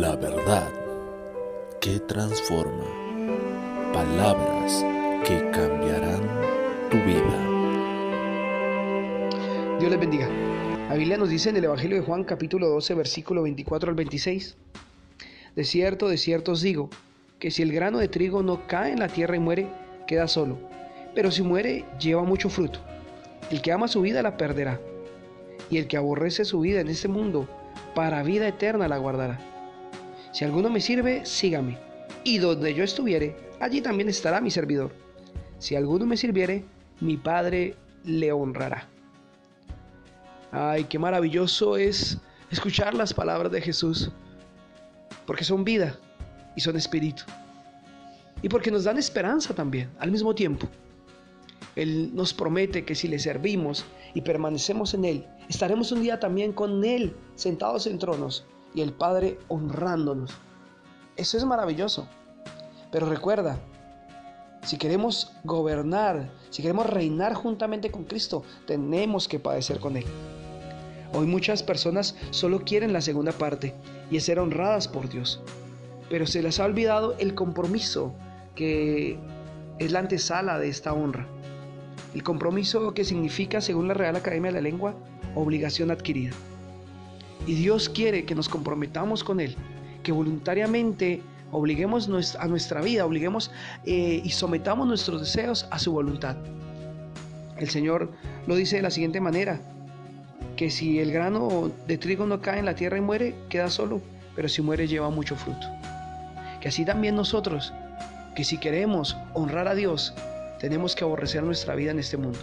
La verdad que transforma. Palabras que cambiarán tu vida. Dios les bendiga. La Biblia nos dice en el Evangelio de Juan capítulo 12 versículo 24 al 26. De cierto, de cierto os digo, que si el grano de trigo no cae en la tierra y muere, queda solo. Pero si muere, lleva mucho fruto. El que ama su vida la perderá. Y el que aborrece su vida en este mundo, para vida eterna la guardará. Si alguno me sirve, sígame. Y donde yo estuviere, allí también estará mi servidor. Si alguno me sirviere, mi Padre le honrará. Ay, qué maravilloso es escuchar las palabras de Jesús, porque son vida y son espíritu. Y porque nos dan esperanza también, al mismo tiempo. Él nos promete que si le servimos y permanecemos en Él, estaremos un día también con Él, sentados en tronos, y el Padre honrándonos. Eso es maravilloso. Pero recuerda, si queremos gobernar, si queremos reinar juntamente con Cristo, tenemos que padecer con Él. Hoy muchas personas solo quieren la segunda parte y es ser honradas por Dios. Pero se les ha olvidado el compromiso que es la antesala de esta honra. El compromiso que significa, según la Real Academia de la Lengua, obligación adquirida. Y Dios quiere que nos comprometamos con Él, que voluntariamente obliguemos a nuestra vida, obliguemos eh, y sometamos nuestros deseos a su voluntad. El Señor lo dice de la siguiente manera, que si el grano de trigo no cae en la tierra y muere, queda solo, pero si muere lleva mucho fruto. Que así también nosotros, que si queremos honrar a Dios, tenemos que aborrecer nuestra vida en este mundo.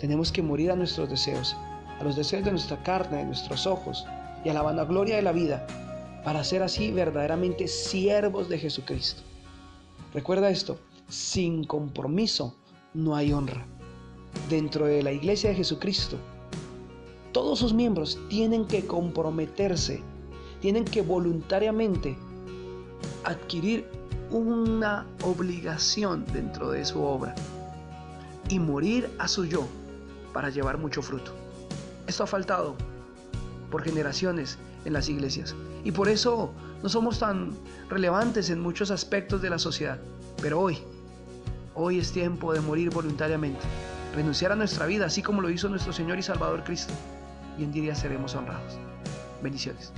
Tenemos que morir a nuestros deseos, a los deseos de nuestra carne, de nuestros ojos y a la vanagloria de la vida, para ser así verdaderamente siervos de Jesucristo. Recuerda esto, sin compromiso no hay honra. Dentro de la iglesia de Jesucristo, todos sus miembros tienen que comprometerse, tienen que voluntariamente adquirir una obligación dentro de su obra y morir a su yo para llevar mucho fruto. Esto ha faltado por generaciones en las iglesias y por eso no somos tan relevantes en muchos aspectos de la sociedad. Pero hoy, hoy es tiempo de morir voluntariamente, renunciar a nuestra vida así como lo hizo nuestro Señor y Salvador Cristo y en día seremos honrados. Bendiciones.